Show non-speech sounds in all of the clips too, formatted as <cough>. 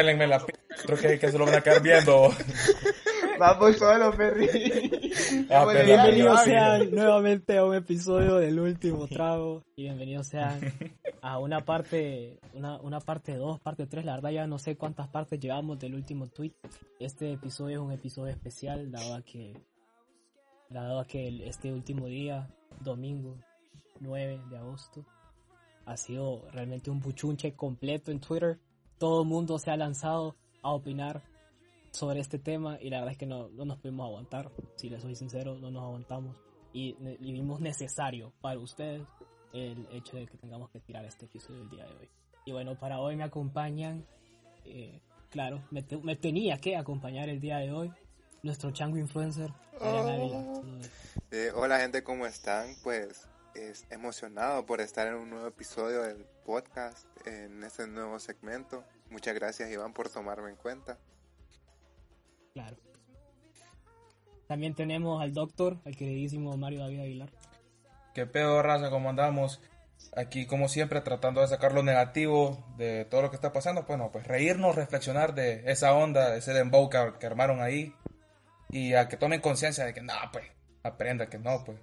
pélenme la p... Creo que, que se lo van a quedar viendo. <laughs> Vamos solo, Perry. Ah, Bueno, Bienvenidos sean nuevamente a un episodio del último trago y bienvenidos sean a una parte, una, una parte 2, parte 3, la verdad ya no sé cuántas partes llevamos del último tweet. Este episodio es un episodio especial dado a que, dado a que el- este último día, domingo 9 de agosto, ha sido realmente un buchunche completo en Twitter. Todo el mundo se ha lanzado a opinar sobre este tema y la verdad es que no, no nos pudimos aguantar. Si les soy sincero, no nos aguantamos. Y, y vimos necesario para ustedes el hecho de que tengamos que tirar este episodio el día de hoy. Y bueno, para hoy me acompañan, eh, claro, me, me tenía que acompañar el día de hoy nuestro chango influencer. Saludos. Eh, hola gente, ¿cómo están? Pues es emocionado por estar en un nuevo episodio del podcast, en este nuevo segmento. Muchas gracias Iván por tomarme en cuenta. Claro. También tenemos al doctor, al queridísimo Mario David Aguilar. ¿Qué pedo, raza? ¿Cómo andamos? Aquí, como siempre, tratando de sacar lo negativo de todo lo que está pasando. Bueno, pues reírnos, reflexionar de esa onda, de ese dembow que, que armaron ahí. Y a que tomen conciencia de que, no, pues, aprenda que no, pues.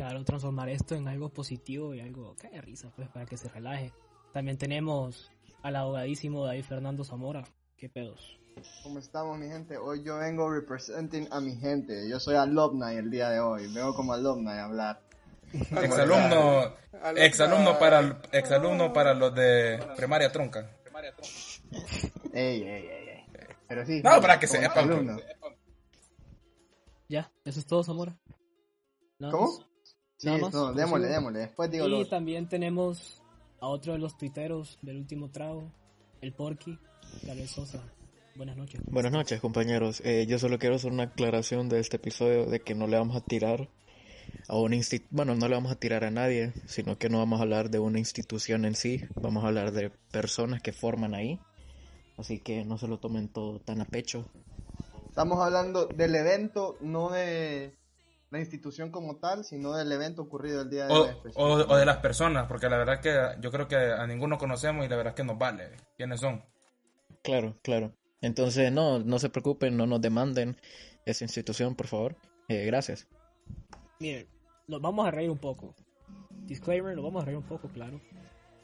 Claro, transformar esto en algo positivo y algo que haya risa, pues, para que se relaje. También tenemos al abogadísimo David Fernando Zamora. ¿Qué pedos? ¿Cómo estamos, mi gente? Hoy yo vengo representing a mi gente. Yo soy alumni el día de hoy. Vengo como alumni a hablar. <laughs> Exalumno, exalumno para, exalumno para los de primaria trunca. Ey, ey, ey, ey. Pero sí. No, para que sepan, pues. alumno. Ya, eso es todo, Zamora. ¿Cómo? Sí, Nada más, no, démosle, prosigo. démosle. Después digo Y los... también tenemos a otro de los tuiteros del último trago, el Porky, Gabriel Sosa. Buenas noches. Buenas noches, compañeros. Eh, yo solo quiero hacer una aclaración de este episodio de que no le vamos a tirar a una institución, bueno, no le vamos a tirar a nadie, sino que no vamos a hablar de una institución en sí, vamos a hablar de personas que forman ahí. Así que no se lo tomen todo tan a pecho. Estamos hablando del evento, no de la institución como tal, sino del evento ocurrido el día de O, hoy. o, o de las personas, porque la verdad que yo creo que a ninguno conocemos y la verdad que nos vale. ¿Quiénes son? Claro, claro. Entonces, no, no se preocupen, no nos demanden esa institución, por favor. Eh, gracias. Miren, nos vamos a reír un poco. Disclaimer, nos vamos a reír un poco, claro.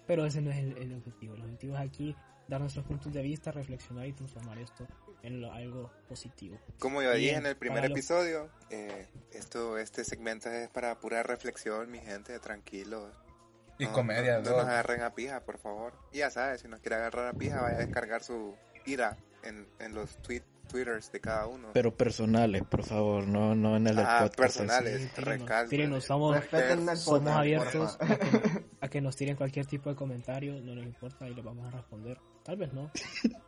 Pero ese no es el, el objetivo. El objetivo es aquí dar nuestros puntos de vista, reflexionar y transformar esto en lo- algo positivo. Como yo dije en el primer para lo- episodio, eh, esto, este segmento es para pura reflexión, mi gente, tranquilos. Y No, comedia, no, no ¿no? nos agarren a pija, por favor. Y ya sabes, si nos quiere agarrar a pija, vaya a descargar su ira en, en los tweet, twitters de cada uno. Pero personales, por favor, no, no en el ah, podcast. personales, Sí, tírenos, recalco. tírenos, somos, abiertos a que, a que nos tiren cualquier tipo de comentario, no nos importa y les vamos a responder. Tal vez no. <laughs>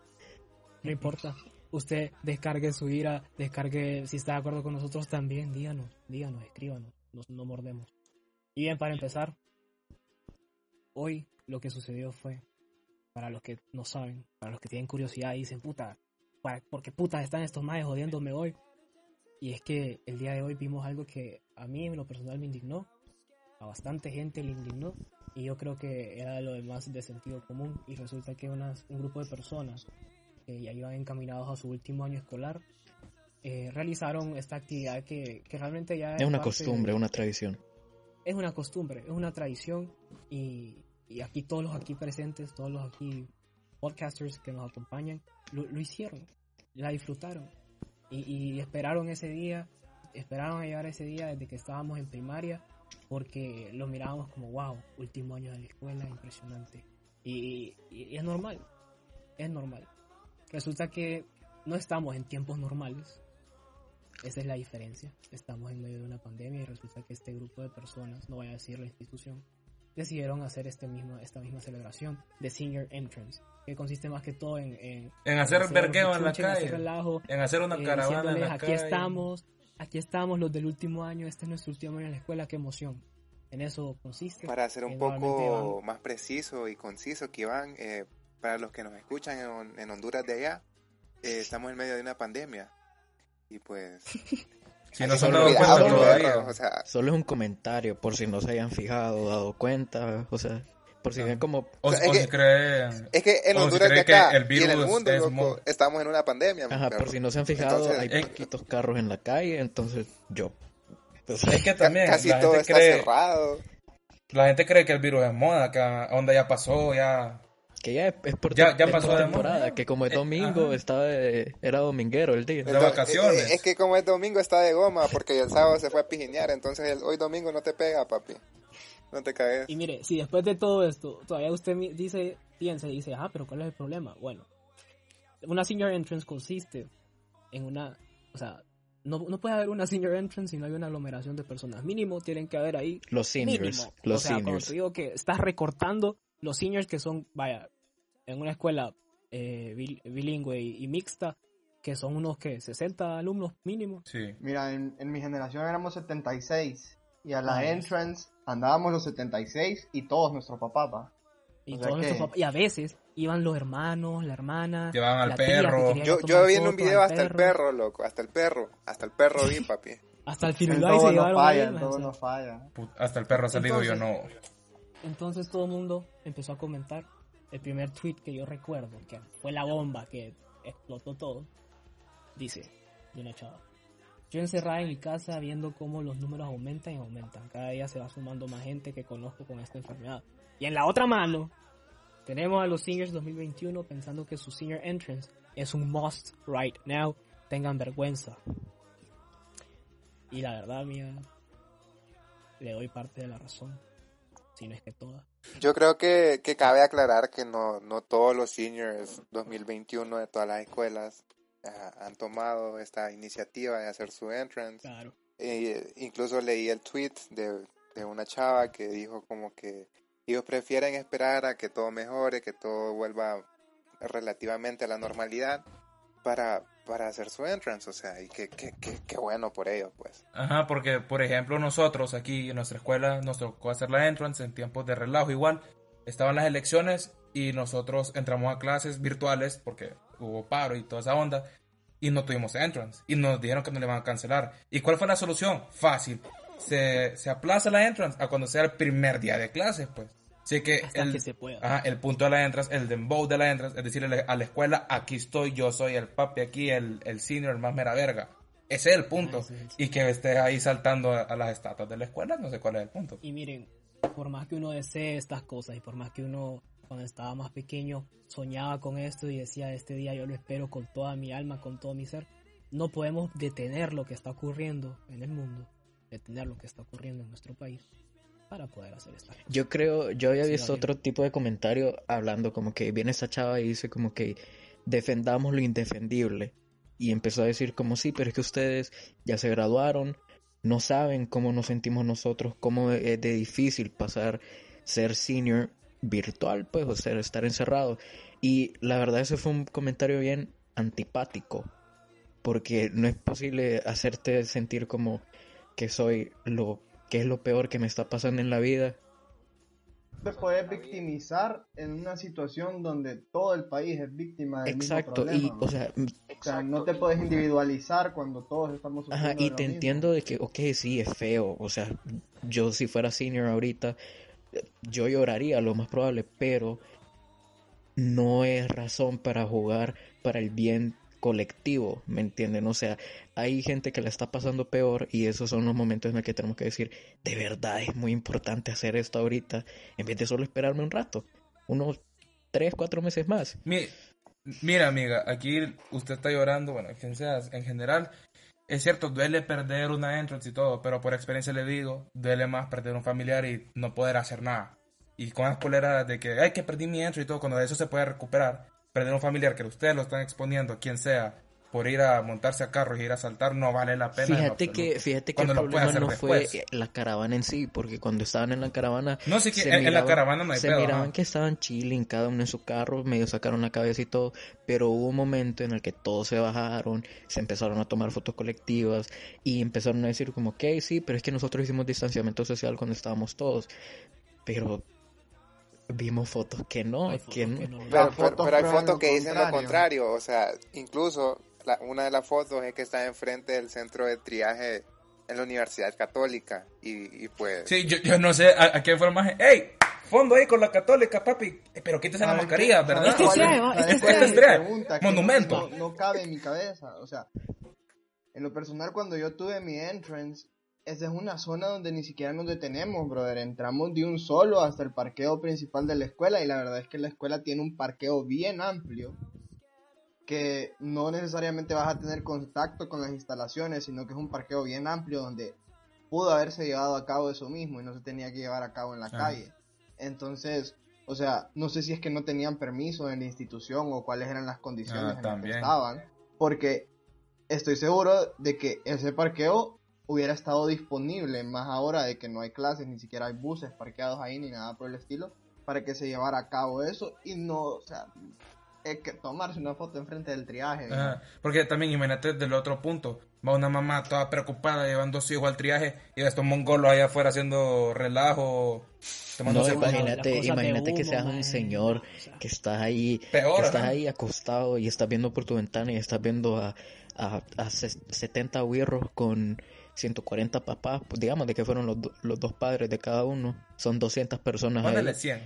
No importa. Usted descargue su ira, descargue si está de acuerdo con nosotros también, díganos, díganos, escríbanos, nos, no mordemos. Y bien, para empezar, hoy lo que sucedió fue, para los que no saben, para los que tienen curiosidad y dicen, puta, ¿para, ¿por qué putas están estos maes jodiéndome hoy? Y es que el día de hoy vimos algo que a mí en lo personal me indignó, a bastante gente le indignó, y yo creo que era lo de más de sentido común, y resulta que unas, un grupo de personas que ya iban encaminados a su último año escolar, eh, realizaron esta actividad que, que realmente ya Es una parte costumbre, de- una tradición. es una costumbre, es una tradición y, y aquí todos los aquí presentes, todos los aquí podcasters que nos acompañan, lo, lo hicieron, la disfrutaron y, y esperaron ese día, esperaron a llegar ese día desde que estábamos en primaria porque lo mirábamos como wow, último año de la escuela, impresionante y, y- y es normal, es normal. Resulta que no estamos en tiempos normales, esa es la diferencia. Estamos en medio de una pandemia y resulta que este grupo de personas, no voy a decir la institución, decidieron hacer este mismo, esta misma celebración de Senior Entrance, que consiste más que todo en... En, En hacer vergueo en la en calle. relajo, En hacer una eh, caravana en la aquí calle. estamos, aquí estamos los del último año, este es nuestro último año en la escuela, qué emoción. En eso consiste. Para ser un poco van- más preciso y conciso, que Iván, eh, para los que nos escuchan en, en Honduras de allá, eh, estamos en medio de una pandemia. Y pues... <laughs> Si no se dado cuenta todavía. O sea, Solo es un comentario, por si no se hayan fijado dado cuenta. O sea, Por si ven como... O, O sea, o es si que- creen... Es que en O si Honduras de cree que acá el y en el virus mundo, es loco, mo- estamos en una pandemia. mi Ajá, perro. por si no se han fijado, Entonces, hay eh, poquitos carros en la calle, entonces yo... pues, Es que también casi la todo gente, está cree, cerrado. la gente cree que el virus es moda, que onda ya pasó, ya... que ya es, es por, Ya- ya es pasó por de temporada, que como es Eh, domingo, estaba de- era dominguero el día. De vacaciones. eh, Es que como es domingo está de goma porque el sábado se fue a pijinear, entonces el- hoy domingo no te pega, papi. No te caes. Y mire, si después de todo esto, todavía usted mi- dice, piensa y dice, ah, pero ¿cuál es el problema? Bueno, una senior entrance consiste en una, o sea, no, no puede haber una senior entrance si no hay una aglomeración de personas. Mínimo tienen que haber ahí Los seniors, mínimo. los o sea, cuando seniors. te digo que estás recortando los seniors que son, vaya, en una escuela eh, bil- bilingüe y, y mixta, que son unos que 60 alumnos mínimo. Sí. Mira, en, en mi generación éramos 76. Y a la Ah, entrance andábamos los 76 y todos nuestros papás, va. Y, O sea todos nuestros que- papás- y a veces iban los hermanos, la hermana. Llevaban al la tía que perro. Yo, yo vi en un video hasta el perro, loco, hasta el perro, hasta el perro vi, <laughs> papi. Hasta el En Firulais se no llevaron falla, todo no falla. Hasta el perro ha salido, yo no. Entonces todo el mundo empezó a comentar. El primer tweet que yo recuerdo, que fue la bomba que explotó todo, dice, una chava. Yo encerrada en mi casa viendo cómo los números aumentan y aumentan. Cada día se va sumando más gente que conozco con esta enfermedad. Y en la otra mano, tenemos a los seniors 2021 pensando que su senior entrance es un must right now. Tengan vergüenza. Y la verdad, mía, le doy parte de la razón. Si no es que toda. Yo creo que, que cabe aclarar que no, no todos los seniors 2021 de todas las escuelas ah, han tomado esta iniciativa de hacer su entrance. Claro. Eh, incluso leí el tweet de, de una chava que dijo como que ellos prefieren esperar a que todo mejore, que todo vuelva relativamente a la normalidad para, para hacer su entrance. O sea, y que, que, que, que bueno por ellos, pues. Ajá, porque por ejemplo nosotros aquí en nuestra escuela nos tocó hacer la entrance en tiempos de relajo igual. Estaban las elecciones y nosotros entramos a clases virtuales porque hubo paro y toda esa onda y no tuvimos entrance y nos dijeron que no le van a cancelar. ¿Y cuál fue la solución? Fácil. Se, se aplaza la entrance a cuando sea el primer día de clases, pues. Así que Hasta el, que se pueda. Ajá, el punto de la entrance, el dembow de la entrance, es decirle a la escuela, aquí estoy, yo soy el papi aquí, el, el senior, el más mera verga. Ese es el punto. Ah, es el- Y que estés ahí saltando a, a las estatuas de la escuela, no sé cuál es el punto. Y miren, por más que uno desee estas cosas y por más que uno cuando estaba más pequeño soñaba con esto y decía este día yo lo espero con toda mi alma, con todo mi ser, no podemos detener lo que está ocurriendo en el mundo, detener lo que está ocurriendo en nuestro país para poder hacer esta Yo creo, yo había visto otro tipo de comentario hablando como que viene esta chava y dice como que defendamos lo indefendible. Y empezó a decir como sí, pero es que ustedes ya se graduaron, no saben cómo nos sentimos nosotros, cómo es de difícil pasar ser senior virtual, pues, o sea, estar encerrado. Y la verdad ese fue un comentario bien antipático, porque no es posible hacerte sentir como que soy lo que es lo peor que me está pasando en la vida Te puedes victimizar en una situación donde todo el país es víctima del Exacto, mismo y problema. o sea, O sea, no te puedes individualizar cuando todos estamos sufriendo ajá, de y lo te mismo. entiendo de que, ok, sí, es feo, o sea, yo si fuera senior ahorita, yo lloraría lo más probable, pero no es razón para jugar para el bien colectivo, ¿me entienden? O sea, hay gente que la está pasando peor y esos son los momentos en los que tenemos que decir, de verdad es muy importante hacer esto ahorita, en vez de solo esperarme un rato, unos tres, cuatro meses más. Mi- mira, amiga, aquí usted está llorando, bueno, quien sea, en general. Es cierto, duele perder una entrance y todo, pero por experiencia le digo, duele más perder un familiar y no poder hacer nada. Y con las coleras de que, ay, que perdí mi entrance y todo, cuando eso se puede recuperar, perder un familiar que ustedes lo están exponiendo, quien sea, por ir a montarse a carros y ir a saltar, no vale la pena. Fíjate que, fíjate que Cuando el problema no fue después. la caravana en sí, porque cuando estaban en la caravana No, sí que se en, en la miraban- caravana no hay se pedo, miraban ajá. que estaban chilling, cada uno en su carro, medio sacaron la cabeza y todo, pero hubo un momento en el que todos se bajaron, se empezaron a tomar fotos colectivas y empezaron a decir como, ok, sí, pero es que nosotros hicimos distanciamiento social cuando estábamos todos, pero vimos fotos que no, Hay fotos que no. que no- Pero, hay fotos que dicen lo contrario. O sea, incluso la- una de las fotos es que está enfrente del centro de triaje en la Universidad Católica. Y, y pues. Sí, yo, yo no sé a, a qué más. ¡Ey! fondo ahí con la católica, papi. Eh, Pero quítese la ¿Saben mascarilla, qué? ¿verdad? ¿Saben cuál Este es- este es pregunta? Monumento. No, no cabe en mi cabeza. O sea, en lo personal, cuando yo tuve mi entrance, esa es una zona donde ni siquiera nos detenemos, brother. Entramos de un solo hasta el parqueo principal de la escuela y la verdad es que la escuela tiene un parqueo bien amplio que no necesariamente vas a tener contacto con las instalaciones, sino que es un parqueo bien amplio donde pudo haberse llevado a cabo eso mismo y no se tenía que llevar a cabo en la calle. Entonces, o sea, no sé si es que no tenían permiso en la institución o cuáles eran las condiciones Ah, en las que estaban, porque estoy seguro de que ese parqueo hubiera estado disponible más ahora de que no hay clases, ni siquiera hay buses parqueados ahí ni nada por el estilo, para que se llevara a cabo eso y no, o sea, es que tomarse una foto enfrente del triaje. porque también imagínate del otro punto. Va una mamá toda preocupada llevando a su hijo al triaje y estos mongolos allá afuera haciendo relajo. No, imagínate, imagínate que seas un man. señor que estás ahí, Peor, que estás ahí acostado y estás viendo por tu ventana y estás viendo a, a, a ses- 70 huirros con 140 papás, pues digamos de que fueron los, do- los dos padres de cada uno, son 200 personas Póngale ahí. 100.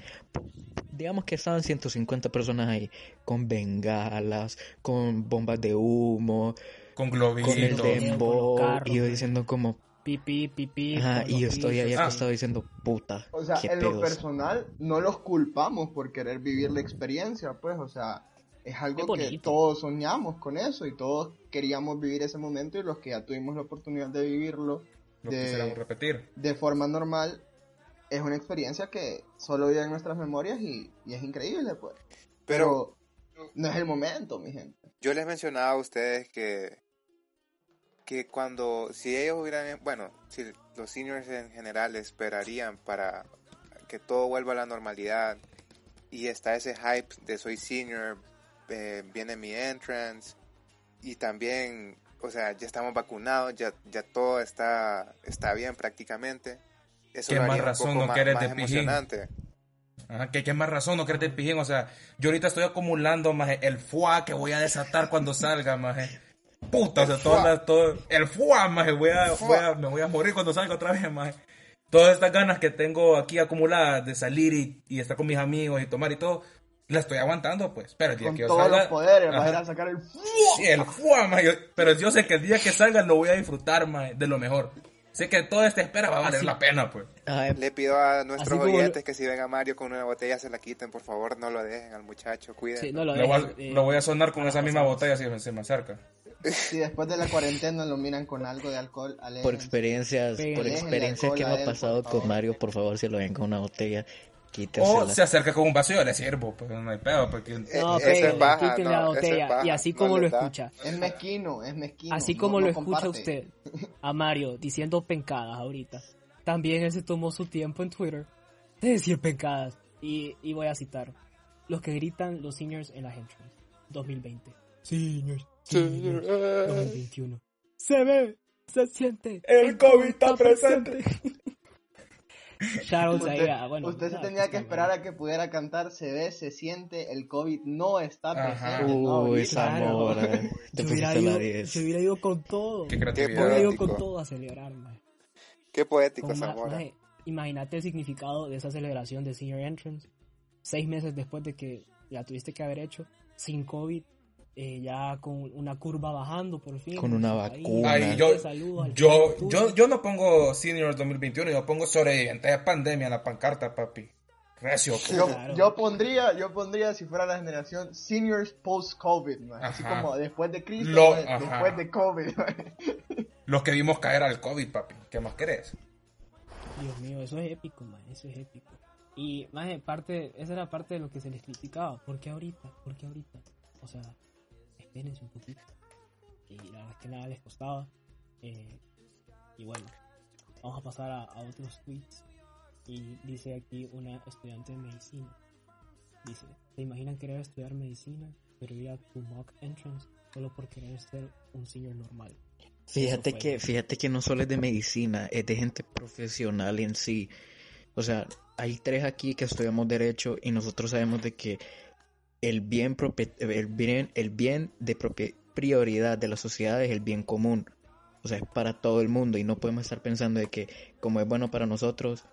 Digamos que estaban 150 personas ahí, con bengalas, con bombas de humo, Con con el globitos. con los dembow, carros, y yo diciendo como, Pipí, pipí. ajá, y yo estoy ahí Ah. acostado diciendo, puta, O sea, qué en lo personal, no los culpamos por querer vivir la experiencia, pues, o sea, es algo que todos soñamos con eso y todos queríamos vivir ese momento y los que ya tuvimos la oportunidad de vivirlo Lo de- quisiéramos repetir. de forma normal, es una experiencia que solo vive en nuestras memorias y, y es increíble, pues. Pero Pero no es el momento, mi gente. yo les mencionaba a ustedes que, que cuando, si ellos hubieran, bueno, si los seniors en general esperarían para que todo vuelva a la normalidad y está ese hype de soy senior, eh, viene mi entrance y también, o sea, ya estamos vacunados, ya, ya todo está, está bien prácticamente. Eso Qué más razón no más, de pijín. Ajá, que qué más razón no quererte el pijín. O sea, yo ahorita estoy acumulando más el fuá que voy a desatar cuando salga, más. Puta, o sea, fuá. las- todo, el fuá, más. Voy a, voy a- me voy a morir cuando salga otra vez, más. Todas estas ganas que tengo aquí acumuladas de salir y, y estar con mis amigos y tomar y todo, la estoy aguantando, pues. Pero el día Con que yo todos salga. los poderes, vas a ir a sacar el... Sí, el yo- pero yo sé que el día que salga lo voy a disfrutar, más, de lo mejor. Sé que toda esta espera va a valer Así- la pena, pues. Ay, Le pido a nuestros como oyentes que si ven a Mario con una botella se la quiten, por favor, no lo dejen al muchacho, cuiden. Sí, no lo Lo voy, a, dejen, eh, lo voy a sonar con esa misma botella si se me acerca. Si después de la cuarentena lo miran con algo de alcohol, por aléjense. experiencias, por experiencias que hemos pasado por con. Mario, por favor, si lo ven con una botella, O se acerca con un vacío, yo le sirvo, pues no hay pedo, porque... No, Eh, es péguenle, baja, no, la botella. baja, y así no como le lo escucha. Es mezquino, es mezquino. Así no- como no lo escucha usted <laughs> a Mario diciendo pencadas ahorita. También él se tomó su tiempo en Twitter de decir pencadas. Y, y voy a citar. Los que gritan los seniors en las entrance. 2020. Seniors. Seniors. 2021. Se ve, se siente. El COVID está presente. <laughs> ahí Usted, a, bueno. usted se tenía que está esperar a que pudiera cantar Se ve, se siente, el COVID no está presente. no Uy, ahorita. Zamora, <laughs> te Yo hubiera, pusiste la ido, 10. yo hubiera ido con todo. Qué Yo creatividad. hubiera ido con todo a celebrar, man. Qué poético, Zamora. Imagínate el significado de esa celebración de Senior Entrance. Seis meses después de que la tuviste que haber hecho, sin COVID, eh, ya con una curva bajando por fin. Con una Ahí, vacuna. Ay, yo, saludos yo, yo, yo no pongo Senior 2021, yo pongo sobreviviente de pandemia en la pancarta, papi. Recio. pues. Yo, Claro. yo pondría, yo pondría si fuera la generación seniors post COVID, man. así como después de Cristo, Lo- después de COVID. <laughs> Los que vimos caer al COVID, papi. ¿Qué más querés? Dios mío, eso es épico, man. Eso es épico. Y, más parte, esa era parte de lo que se les criticaba. ¿Por qué ahorita? ¿Por qué ahorita? O sea, espérense un poquito. Y la verdad es que nada les costaba. Eh, y bueno, vamos a pasar a, a otros tweets. Y dice aquí una estudiante de medicina. Dice, ¿te imaginan querer estudiar medicina, pero ir a tu mock entrance solo por querer ser un senior normal? Fíjate que, fíjate que no solo es de medicina, es de gente profesional en sí. O sea, hay tres aquí que estudiamos derecho y nosotros sabemos de que el bien, el bien, el bien de prioridad de la sociedad es el bien común. O sea, es para todo el mundo y no podemos estar pensando de que como es bueno para nosotros,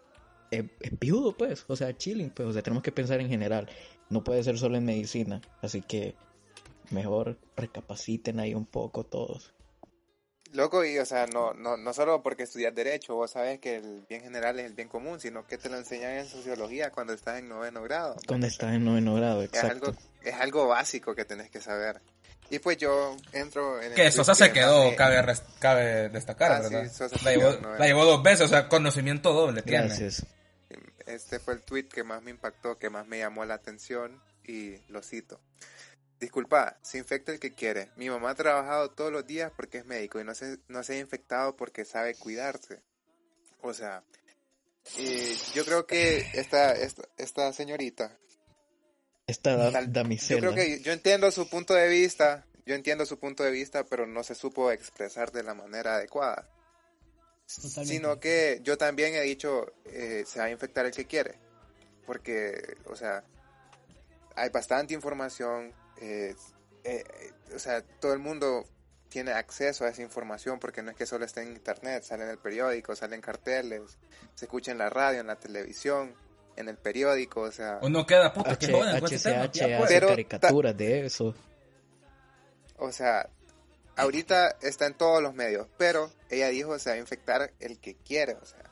es, es pues, o sea, chilling, pues, o sea, tenemos que pensar en general, no puede ser solo en medicina, así que mejor recapaciten ahí un poco todos. Loco, y o sea, no, no, no solo porque estudias Derecho, vos sabes que el bien general es el bien común, sino que te lo enseñan en Sociología cuando estás en noveno grado. Cuando estás en noveno grado, Es algo, exacto. es algo básico que tenés que saber. Y pues yo entro en el Que Sosa se que quedó, cabe, cabe destacar, Ah, sí, ¿verdad? Sosa se la, llevó, la llevó dos veces, o sea, conocimiento doble tiene. Gracias. Este fue el tweet que más me impactó, que más me llamó la atención y lo cito. Disculpa, se infecta el que quiere. Mi mamá ha trabajado todos los días porque es médico y no se, no se ha infectado porque sabe cuidarse. O sea, y yo creo que esta, esta, esta señorita, Esta da- tal- yo creo que yo entiendo su punto de vista, yo entiendo su punto de vista, pero no se supo expresar de la manera adecuada. Totalmente. Sino que yo también he dicho, eh, se va a infectar el que quiere. Porque, o sea, hay bastante información. Eh, eh, o sea, todo el mundo tiene acceso a esa información porque no es que solo esté en internet, sale en el periódico, sale en carteles, se escucha en la radio, en la televisión, en el periódico, o sea, Uno queda puta, que H-. HCH Ya, hace pues. Pero- caricaturas de eso. o sea, ahorita está en todos los medios, pero ella dijo se va a infectar el que quiere, o sea.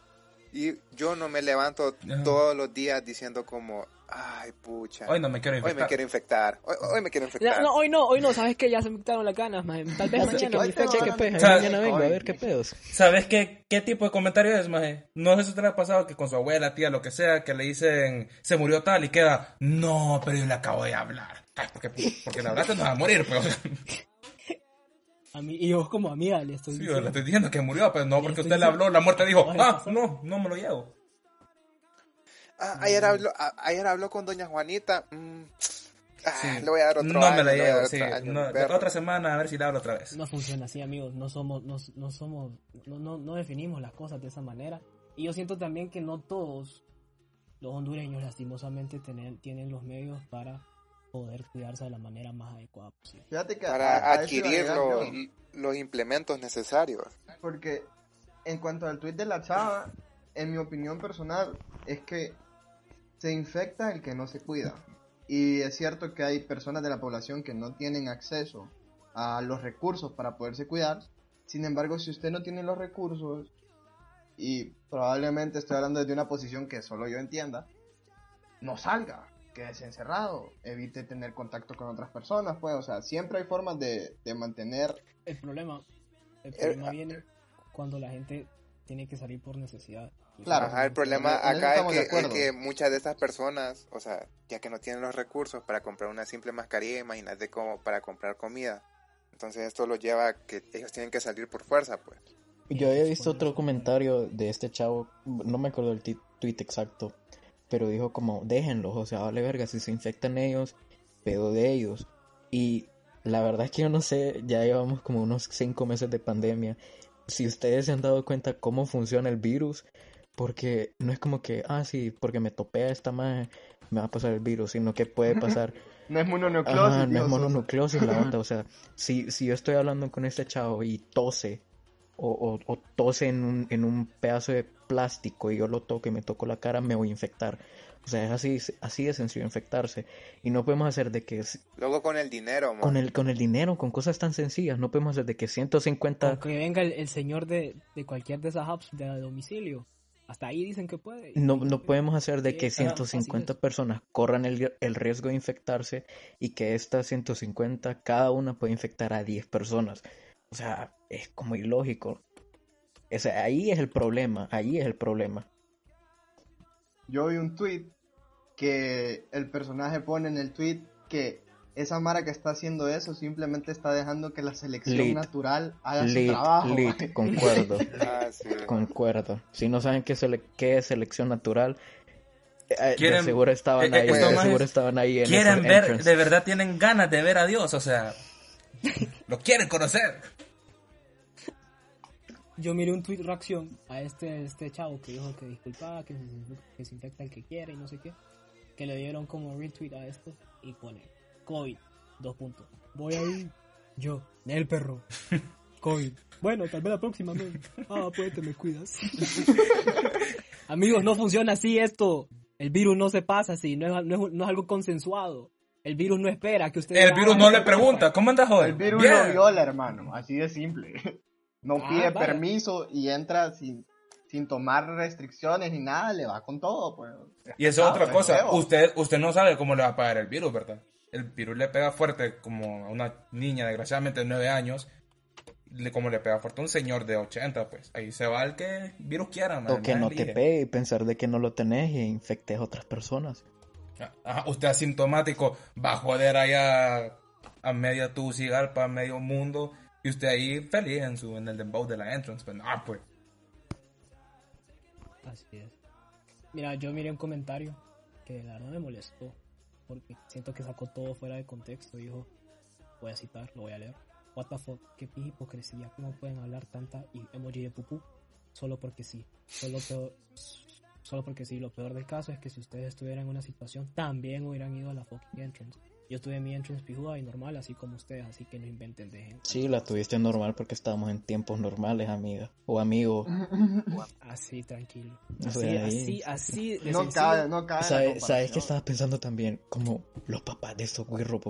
Y yo no me levanto Ajá. todos los días diciendo como, ay, pucha. Hoy no me quiero Hoy infectar. me quiero infectar. Hoy, hoy me quiero Ya, infectar. no, hoy no, hoy no, sabes que ya se me quitaron las ganas, man. Tal vez mañana. hoy mi te fecha. van cheque, a- pues, O sea, mañana vengo a hoy- ver qué pedos. ¿Sabes qué, qué tipo de comentario es, maje? No sé si te ha pasado que con su abuela, tía, lo que sea, que le dicen, se murió tal y queda, no, pero yo le acabo de hablar. Ay, porque, porque la hablaste no va a morir, pero A mí, y yo como amiga le estoy sí, diciendo. le estoy diciendo que murió, pero no porque usted le habló, la muerte dijo, ah, no, no me lo llevo. Ah, ayer, habló, a- ayer habló con doña Juanita. mm, ah, Sí. Le voy a dar otro no año, me la llevo, sí. año, No, otra semana a ver si le hablo otra vez. No funciona así, amigos. No somos, no, no somos, no, no, no definimos las cosas de esa manera. Y yo siento también que no todos los hondureños lastimosamente tienen, tienen los medios para poder cuidarse de la manera más adecuada posible. Fíjate que Para a- a adquirir yo. los implementos necesarios. Porque en cuanto al tweet de la chava, en mi opinión personal, es que se infecta el que no se cuida. Y es cierto que hay personas de la población que no tienen acceso a los recursos para poderse cuidar. Sin embargo, si usted no tiene los recursos, y probablemente estoy hablando desde una posición que solo yo entienda, no salga, quédese encerrado, evite tener contacto con otras personas, pues, o sea, siempre hay formas de, de mantener El problema, el Eh, problema viene cuando la gente tiene que salir por necesidad. Claro. Ajá, el problema acá es que, es muchas de estas personas, o sea, ya que no tienen los recursos para comprar una simple mascarilla, imagínate como para comprar comida. Entonces esto lo lleva a que ellos tienen que salir por fuerza, pues. Yo había visto otro comentario de este chavo, no me acuerdo el tweet exacto, pero dijo como, déjenlos, o sea, vale verga, si se infectan ellos, pedo de ellos. Y la verdad es que yo no sé, ya llevamos como unos cinco meses de pandemia, si ustedes se han dado cuenta cómo funciona el virus, porque no es como que, ah, sí, porque me topé a esta madre, me va a pasar el virus, sino que puede pasar No es mononucleosis. Ajá, no es mononucleosis la onda, o sea, si, si yo estoy hablando con este chavo y tose, o, o, o tose en un, en un pedazo de plástico y yo lo toco y me toco la cara, me voy a infectar. O sea, es así, así de sencillo infectarse. Y no podemos hacer de que Luego con el dinero, man. con el, con el dinero, con cosas tan sencillas, no podemos hacer de que 150... Aunque venga el, el señor de, de cualquier de esas apps de domicilio. Hasta ahí dicen que puede. No, no podemos hacer de que Sí, ajá, 150 fácil personas corran el, el riesgo de infectarse y que estas 150, cada una puede infectar a 10 personas. O sea, es como ilógico. O sea, ahí es el problema, ahí es el problema. Yo vi un tweet que el personaje pone en el tweet que esa Mara que está haciendo eso simplemente está dejando que la selección Lit. natural haga su trabajo. lit, <laughs> concuerdo, <laughs> Ah, sí. concuerdo. Si no saben qué, sele- qué es selección natural, eh, de Quieren- seguro estaban eh, ahí, eh, de seguro es- estaban ahí en Quieren ver, entrance. de verdad tienen ganas de ver a Dios, o sea, lo quieren conocer. Yo miré un tweet reacción a este, este chavo que dijo que disculpaba, que se, que se infecta el que quiere y no sé qué. Que le dieron como retweet a esto y pone COVID, dos puntos. Voy a ir yo, el perro. <laughs> COVID. Bueno, tal vez la próxima, men. Ah, pues te me cuidas. <laughs> Amigos, no funciona así esto. El virus no se pasa así, no es, no es, no es algo consensuado. El virus no espera que ustedes... El virus no le pregunta, ¿cómo andas hoy? El virus Bien. lo viola, hermano. Así de simple. No Ah, pide permiso y entra sin, sin tomar restricciones ni nada, le va con todo, pues. Y eso es Ah, otra pues, cosa. Usted, usted no sabe cómo le va a pagar el virus, ¿verdad? El virus le pega fuerte como a una niña, desgraciadamente, de 9 años. le- como le pega fuerte a un señor de 80, pues ahí se va el que virus quiera, O que no te elige. pegue y pensar de que no lo tenés y infectes a otras personas. Ajá, usted asintomático va a joder allá a media Tucigalpa, a medio mundo, y usted ahí feliz en su en el dembow de la entrance, pues no, pues. Así es. Mira, yo miré un comentario que la verdad me molestó. Porque siento que sacó todo fuera de contexto. Dijo, voy a citar, lo voy a leer. What the fuck, qué hipocresía. ¿Cómo pueden hablar tanta emoji de pupú? Solo porque sí. Solo, peor- solo porque sí. Lo peor del caso es que si ustedes estuvieran en una situación, también hubieran ido a la fucking entrance. Yo tuve mi entrance pijuda y normal, así como ustedes. Así que no inventen de gente. Sí, la tuviste normal porque estábamos en tiempos normales, amiga. O amigo. <laughs> Así, tranquilo. O Así, sea, ahí- así, así. de No cabe, no cabe. ¿Sabes, ¿Sabes qué estaba pensando también? Como los papás de estos güirros.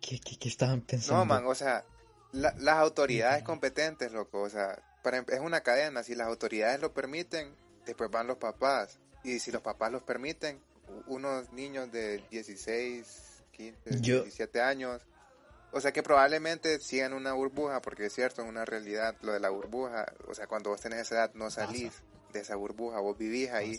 ¿Qué, qué, qué estaban pensando? No, man, o sea, la- las autoridades competentes, loco, o sea, para em- es una cadena, si las autoridades lo permiten, después van los papás, y si los papás los permiten, unos niños de 16, 15, Yo- 17 años, o sea que probablemente sigan una burbuja, porque es cierto, es una realidad lo de la burbuja, o sea, cuando vos tenés esa edad no salís de esa burbuja, vos vivís ahí,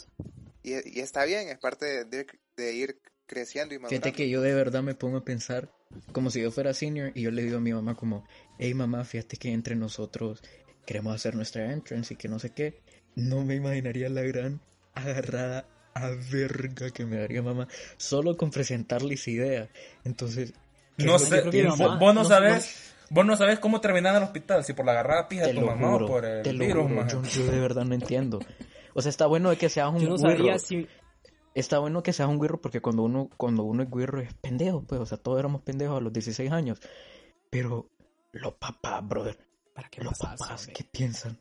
y, y está bien, es parte de, de ir creciendo y madurando. Fíjate que yo de verdad me pongo a pensar como si yo fuera senior y yo le digo a mi mamá como, hey mamá, fíjate que entre nosotros queremos hacer nuestra entrance y que no sé qué. No me imaginaría la gran agarrada a verga que me daría mamá solo con presentarle esa idea. Entonces, ¿qué No sé, vos, mamá- vos no no- sabes, vos no sabes cómo terminar en el hospital, si por la agarrada pija de tu mamá juro, o por el te lo virus, juro, yo, yo de verdad no entiendo. O sea, está bueno de que seas un Yo no si... Está bueno que seas un güirro porque cuando uno, cuando uno es güirro es pendejo, pues, o sea, todos éramos pendejos a los 16 años. Pero los papás, brother, ¿Para qué los papás, hombre? ¿qué piensan?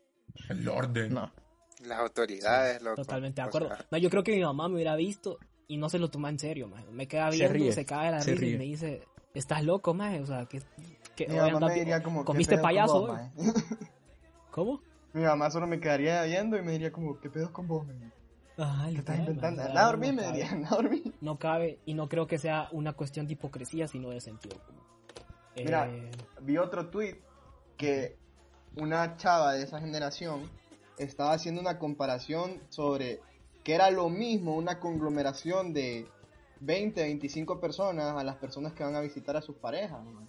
El orden. No, Las autoridades, loco. Totalmente de o acuerdo. sea, No, yo creo que mi mamá me hubiera visto y no se lo toma en serio, man. Me queda Se viendo, ríe, se, cae de la se risa y me dice, estás loco, man. O sea, que... que Mi mamá me diría como, ¿qué ¿Comiste payaso vos? <laughs> ¿Cómo? Mi mamá solo me quedaría viendo y me diría como, ¿qué pedo con vos, man? Ay, ¿Qué estás inventando? man, Anda a no dormir, me cabe. diría, anda a dormir. No cabe y no creo que sea una cuestión de hipocresía, sino de sentido común. Mira, Eh, vi otro tweet que una chava de esa generación estaba haciendo una comparación sobre que era lo mismo una conglomeración de 20, 25 personas a las personas que van a visitar a sus parejas. man.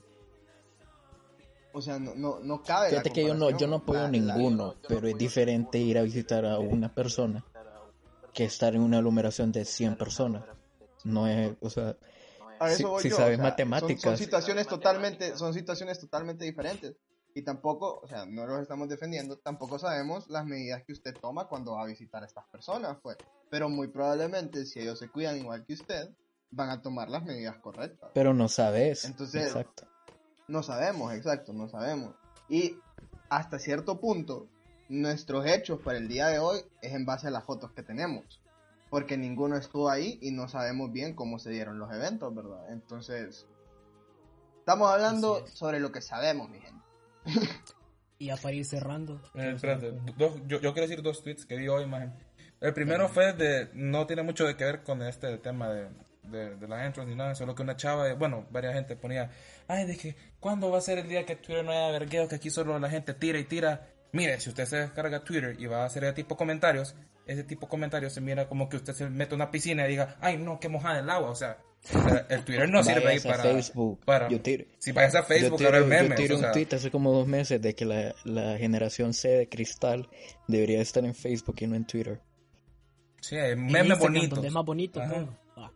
O sea, no, no, no cabe. la fíjate que yo no, yo no apoyo. La- ninguno, pero es diferente ir a visitar a una persona que estar en una aglomeración de 100 personas. No es, o sea, A eso si- voy si yo, sabes o sea, matemáticas. Son, son situaciones totalmente, son situaciones totalmente diferentes. Y tampoco, o sea, no los estamos defendiendo, tampoco sabemos las medidas que usted toma cuando va a visitar a estas personas, pues. Pero muy probablemente, si ellos se cuidan igual que usted, van a tomar las medidas correctas. pero no sabes. Entonces- Exacto. No sabemos, exacto, no sabemos. Y hasta cierto punto, nuestros hechos para el día de hoy es en base a las fotos que tenemos. Porque ninguno estuvo ahí y no sabemos bien cómo se dieron los eventos, ¿verdad? Entonces, estamos hablando es. sobre lo que sabemos, mi gente. Y ya para ir cerrando. Eh, espérate, dos- yo, yo quiero decir dos tweets que vi hoy, man. El primero fue de, no tiene mucho que ver con este tema de, de, de la entrance ni nada, solo que una chava, de- bueno, varias gente ponía, ay, de que, ¿cuándo va a ser el día que Twitter no haya vergueo, que aquí solo la gente tira y tira? Mire, si usted se descarga Twitter y va a hacer ese tipo de comentarios, ese tipo de comentarios se mira como que usted se mete a una piscina y diga, ay, no, que mojada el agua, o sea, o sea, el Twitter no sirve ahí para... Facebook. para Yo tiro- si vayas a Facebook, yo ahora tiro, hay yo memes, tiré o un sea, tweet hace como dos meses de que la, la generación C de cristal debería estar en Facebook y no en Twitter. sí, Instagram, bonitos. Donde es más bonito. Va.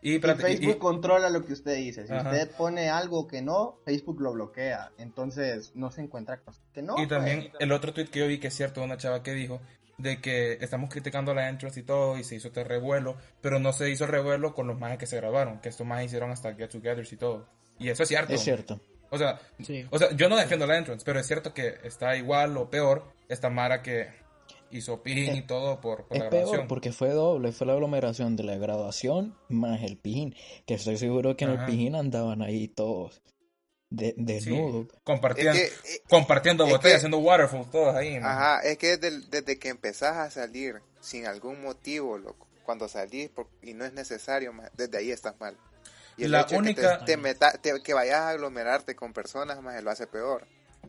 Y, Y Facebook y- controla lo que usted dice. Si Ajá. usted pone algo que no, Facebook lo bloquea. Entonces, no se encuentra cosas que no. Y pues. también el otro tweet que yo vi que es cierto, una chava que dijo de que estamos criticando la entrance y todo y se hizo este revuelo, pero no se hizo el revuelo con los más que se grabaron, que estos más hicieron hasta Get Togethers y todo. Y eso es cierto. Es cierto. O sea, Sí. o sea, yo no defiendo la entrance, pero es cierto que está igual o peor esta Mara que hizo pijín y todo por, por Es la peor grabación. porque fue doble, fue la aglomeración de la graduación más el pijín, que estoy seguro que en el pijín andaban ahí todos de, Sí, desnudos. compartiendo, Es que, eh, compartiendo botellas, que- haciendo waterfalls todos ahí. man. Ajá, es que desde, desde que empezás a salir sin algún motivo, loco, cuando salís por- y no es necesario, desde ahí estás mal. Y el La hecho única- que, te, te meta- te- que vayas a aglomerarte con personas, más lo hace peor.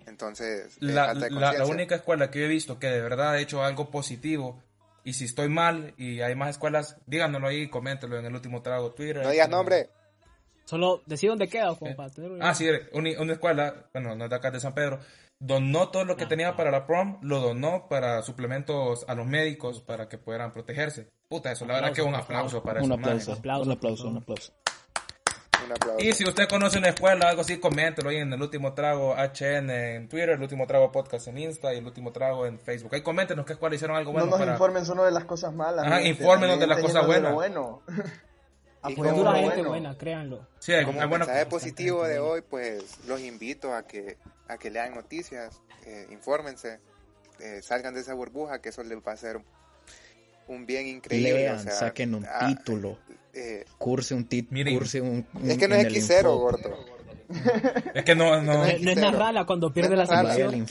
Entonces, es La, la- única escuela que yo he visto que de verdad ha hecho algo positivo, y si estoy mal y hay más escuelas, díganoslo ahí, coméntenlo en el último trago Twitter. No digas nombre. Solo decir dónde queda, como para tener una- Ah, sí, una, una escuela, bueno, no es de acá de San Pedro, donó todo lo que Ah, tenía ah. para la prom, lo donó para suplementos a los médicos para que pudieran protegerse. Puta, eso la verdad que es un aplauso para Un esos aplauso. Aplauso, un aplauso, un aplauso. Un aplauso. Y si usted conoce una escuela, algo así, coméntelo ahí en el último trago HN en Twitter, el último trago podcast en Insta y el último trago en Facebook. Ahí coméntenos qué escuela hicieron algo bueno no nos para... informen solo de las cosas malas. Ajá, infórmenos de las cosas enséñenos de lo buenas. bueno. <laughs> Y Apoyemos como- Pura lo gente bueno. buena, créanlo. Sí, hay, Como hay mensaje bastante positivo de bueno. hoy, pues los invito a que a que lean noticias, eh, infórmense, eh, salgan de esa burbuja, que eso les va a hacer un bien increíble. Lean, o sea, saquen un ah, título, eh, curse un título, curse un... es que no es Xero, gordo. <laughs> Es que no, no... No, no es narrala cuando pierde No la es sección.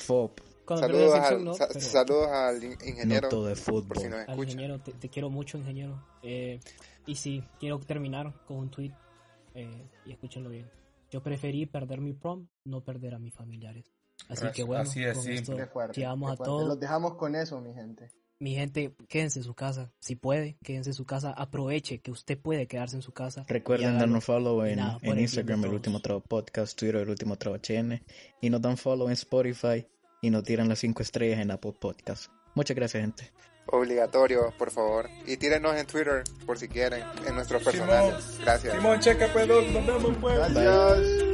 Saludos la sección, al, no. sa- pero saludos al in- ingeniero, no todo de por si fútbol. nos al ingeniero, te, te quiero mucho, ingeniero. Eh, y sí, quiero terminar con un tweet. eh, y escúchenlo bien. Yo preferí perder mi prom, no perder a mis familiares. Así Así que bueno, es, con esto fuerte, a todos. Los dejamos con eso, mi gente. Mi gente, quédense en su casa. Si puede, quédense en su casa. Aproveche que usted puede quedarse en su casa. Recuerden darnos follow en, nada, en Instagram, el último trago podcast, Twitter, el último trago HN, y nos dan follow en Spotify y nos tiran las 5 estrellas en Apple Podcast. Muchas gracias, gente. Obligatorio, por favor. Y tírenos en Twitter, por si quieren, en nuestros personales. Gracias. Simón, checa, pues, nos vemos, pues. Gracias.